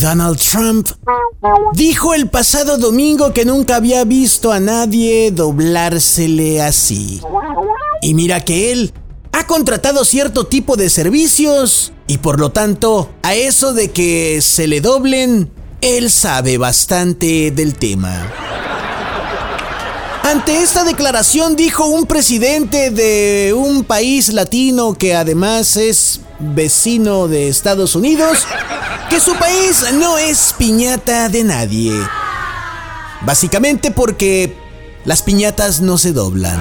Donald Trump dijo el pasado domingo que nunca había visto a nadie doblársele así. Y mira que él ha contratado cierto tipo de servicios y por lo tanto a eso de que se le doblen, él sabe bastante del tema. Ante esta declaración dijo un presidente de un país latino que además es vecino de Estados Unidos que su país no es piñata de nadie. Básicamente porque las piñatas no se doblan.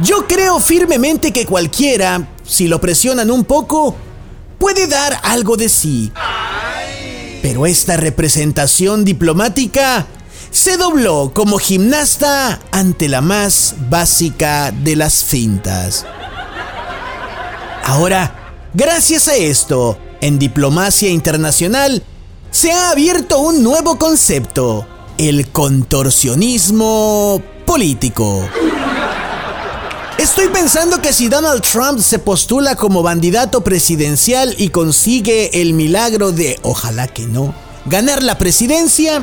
Yo creo firmemente que cualquiera, si lo presionan un poco, puede dar algo de sí. Pero esta representación diplomática se dobló como gimnasta ante la más básica de las fintas. Ahora, gracias a esto, en diplomacia internacional, se ha abierto un nuevo concepto, el contorsionismo político. Estoy pensando que si Donald Trump se postula como candidato presidencial y consigue el milagro de, ojalá que no, ganar la presidencia,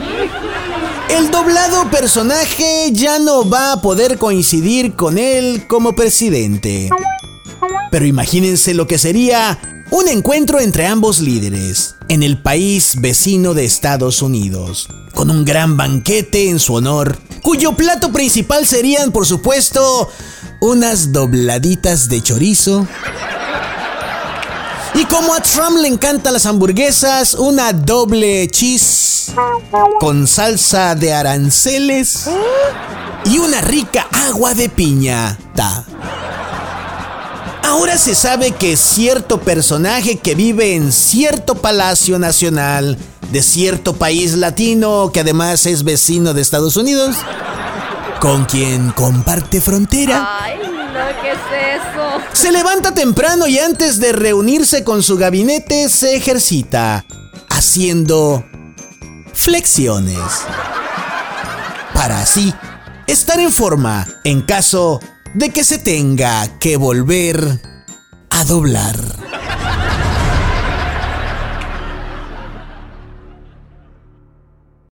el doblado personaje ya no va a poder coincidir con él como presidente. Pero imagínense lo que sería un encuentro entre ambos líderes en el país vecino de Estados Unidos, con un gran banquete en su honor, cuyo plato principal serían, por supuesto, unas dobladitas de chorizo. Y como a Trump le encantan las hamburguesas, una doble cheese con salsa de aranceles y una rica agua de piña. Ahora se sabe que cierto personaje que vive en cierto palacio nacional de cierto país latino que además es vecino de Estados Unidos, con quien comparte frontera. Ay, no, ¿qué es eso? Se levanta temprano y antes de reunirse con su gabinete se ejercita, haciendo flexiones. Para así estar en forma en caso de que se tenga que volver a doblar.